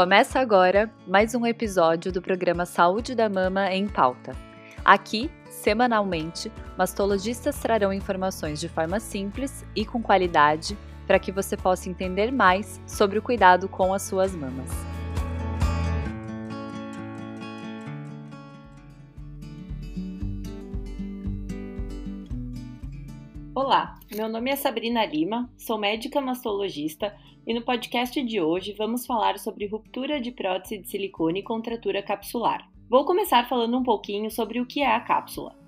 Começa agora mais um episódio do programa Saúde da Mama em Pauta. Aqui, semanalmente, mastologistas trarão informações de forma simples e com qualidade para que você possa entender mais sobre o cuidado com as suas mamas. Olá, meu nome é Sabrina Lima, sou médica mastologista e no podcast de hoje vamos falar sobre ruptura de prótese de silicone e contratura capsular. Vou começar falando um pouquinho sobre o que é a cápsula.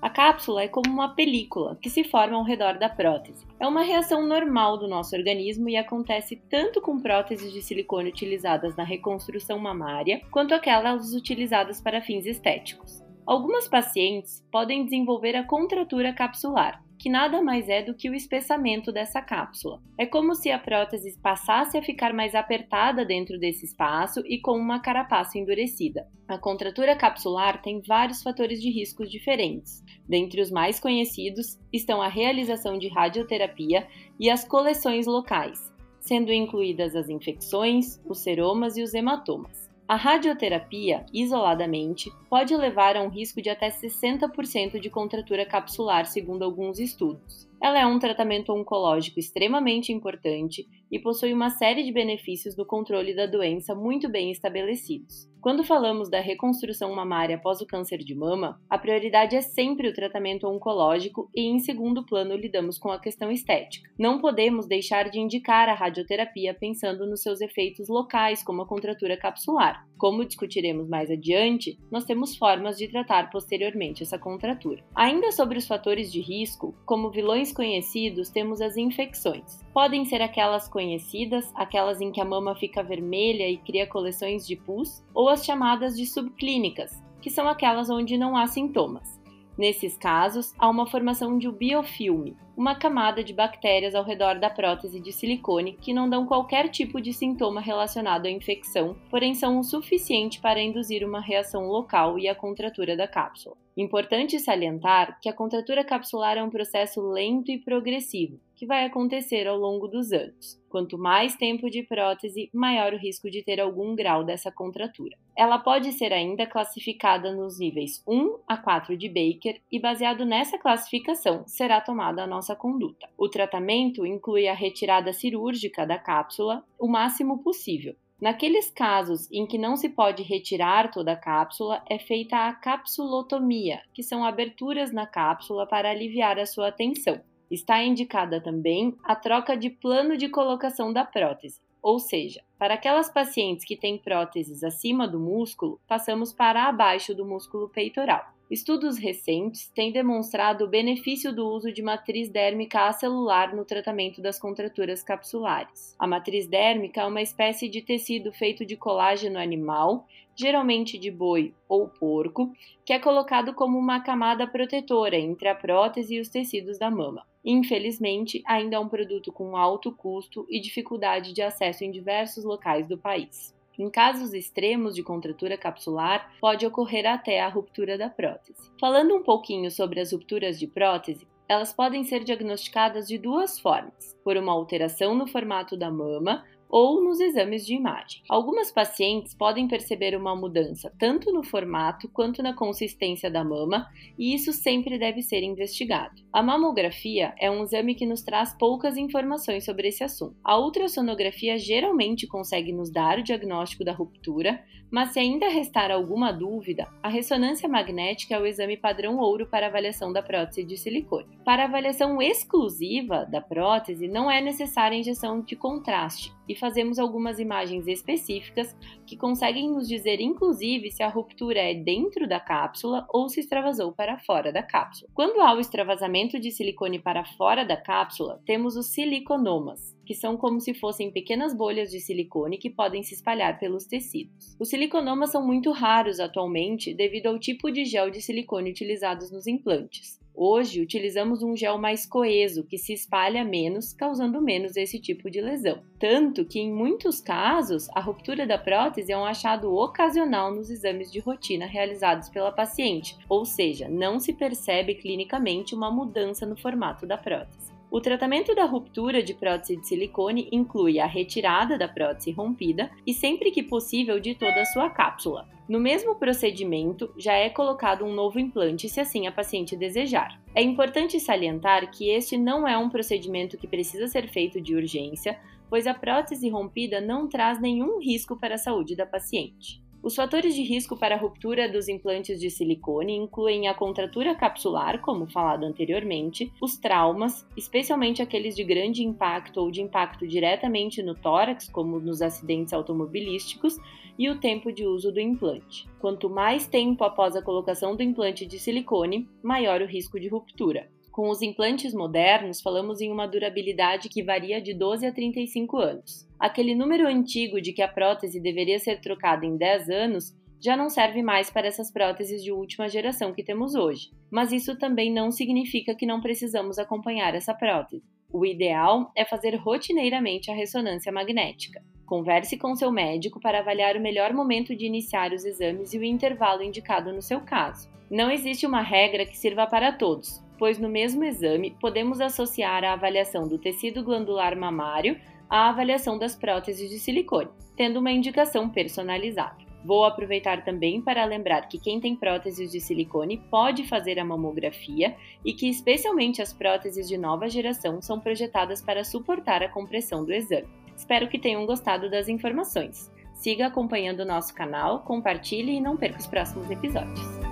A cápsula é como uma película que se forma ao redor da prótese. É uma reação normal do nosso organismo e acontece tanto com próteses de silicone utilizadas na reconstrução mamária, quanto aquelas utilizadas para fins estéticos. Algumas pacientes podem desenvolver a contratura capsular, que nada mais é do que o espessamento dessa cápsula. É como se a prótese passasse a ficar mais apertada dentro desse espaço e com uma carapaça endurecida. A contratura capsular tem vários fatores de riscos diferentes. Dentre os mais conhecidos estão a realização de radioterapia e as coleções locais, sendo incluídas as infecções, os seromas e os hematomas. A radioterapia, isoladamente, pode levar a um risco de até 60% de contratura capsular, segundo alguns estudos. Ela é um tratamento oncológico extremamente importante e possui uma série de benefícios no controle da doença muito bem estabelecidos. Quando falamos da reconstrução mamária após o câncer de mama, a prioridade é sempre o tratamento oncológico e, em segundo plano, lidamos com a questão estética. Não podemos deixar de indicar a radioterapia pensando nos seus efeitos locais, como a contratura capsular. Como discutiremos mais adiante, nós temos formas de tratar posteriormente essa contratura. Ainda sobre os fatores de risco, como vilões conhecidos, temos as infecções. Podem ser aquelas conhecidas, aquelas em que a mama fica vermelha e cria coleções de pus, ou as chamadas de subclínicas, que são aquelas onde não há sintomas. Nesses casos, há uma formação de um biofilme, uma camada de bactérias ao redor da prótese de silicone que não dão qualquer tipo de sintoma relacionado à infecção, porém são o suficiente para induzir uma reação local e a contratura da cápsula. Importante salientar que a contratura capsular é um processo lento e progressivo, que vai acontecer ao longo dos anos. Quanto mais tempo de prótese, maior o risco de ter algum grau dessa contratura. Ela pode ser ainda classificada nos níveis 1 a 4 de Baker e, baseado nessa classificação, será tomada a nossa conduta. O tratamento inclui a retirada cirúrgica da cápsula o máximo possível, Naqueles casos em que não se pode retirar toda a cápsula, é feita a capsulotomia, que são aberturas na cápsula para aliviar a sua tensão. Está indicada também a troca de plano de colocação da prótese, ou seja, para aquelas pacientes que têm próteses acima do músculo, passamos para abaixo do músculo peitoral. Estudos recentes têm demonstrado o benefício do uso de matriz dérmica acelular no tratamento das contraturas capsulares. A matriz dérmica é uma espécie de tecido feito de colágeno animal, geralmente de boi ou porco, que é colocado como uma camada protetora entre a prótese e os tecidos da mama. Infelizmente, ainda é um produto com alto custo e dificuldade de acesso em diversos locais do país. Em casos extremos de contratura capsular, pode ocorrer até a ruptura da prótese. Falando um pouquinho sobre as rupturas de prótese, elas podem ser diagnosticadas de duas formas: por uma alteração no formato da mama ou nos exames de imagem. Algumas pacientes podem perceber uma mudança tanto no formato quanto na consistência da mama, e isso sempre deve ser investigado. A mamografia é um exame que nos traz poucas informações sobre esse assunto. A ultrassonografia geralmente consegue nos dar o diagnóstico da ruptura, mas se ainda restar alguma dúvida, a ressonância magnética é o exame padrão ouro para avaliação da prótese de silicone. Para avaliação exclusiva da prótese, não é necessária injeção de contraste e fazemos algumas imagens específicas que conseguem nos dizer, inclusive, se a ruptura é dentro da cápsula ou se extravasou para fora da cápsula. Quando há o extravasamento de silicone para fora da cápsula, temos os siliconomas, que são como se fossem pequenas bolhas de silicone que podem se espalhar pelos tecidos. Os siliconomas são muito raros atualmente devido ao tipo de gel de silicone utilizados nos implantes. Hoje utilizamos um gel mais coeso que se espalha menos, causando menos esse tipo de lesão. Tanto que, em muitos casos, a ruptura da prótese é um achado ocasional nos exames de rotina realizados pela paciente, ou seja, não se percebe clinicamente uma mudança no formato da prótese. O tratamento da ruptura de prótese de silicone inclui a retirada da prótese rompida e, sempre que possível, de toda a sua cápsula. No mesmo procedimento, já é colocado um novo implante se assim a paciente desejar. É importante salientar que este não é um procedimento que precisa ser feito de urgência, pois a prótese rompida não traz nenhum risco para a saúde da paciente. Os fatores de risco para a ruptura dos implantes de silicone incluem a contratura capsular, como falado anteriormente, os traumas, especialmente aqueles de grande impacto ou de impacto diretamente no tórax, como nos acidentes automobilísticos, e o tempo de uso do implante. Quanto mais tempo após a colocação do implante de silicone, maior o risco de ruptura. Com os implantes modernos, falamos em uma durabilidade que varia de 12 a 35 anos. Aquele número antigo de que a prótese deveria ser trocada em 10 anos já não serve mais para essas próteses de última geração que temos hoje. Mas isso também não significa que não precisamos acompanhar essa prótese. O ideal é fazer rotineiramente a ressonância magnética. Converse com seu médico para avaliar o melhor momento de iniciar os exames e o intervalo indicado no seu caso. Não existe uma regra que sirva para todos pois no mesmo exame podemos associar a avaliação do tecido glandular mamário à avaliação das próteses de silicone, tendo uma indicação personalizada. Vou aproveitar também para lembrar que quem tem próteses de silicone pode fazer a mamografia e que, especialmente as próteses de nova geração, são projetadas para suportar a compressão do exame. Espero que tenham gostado das informações. Siga acompanhando o nosso canal, compartilhe e não perca os próximos episódios.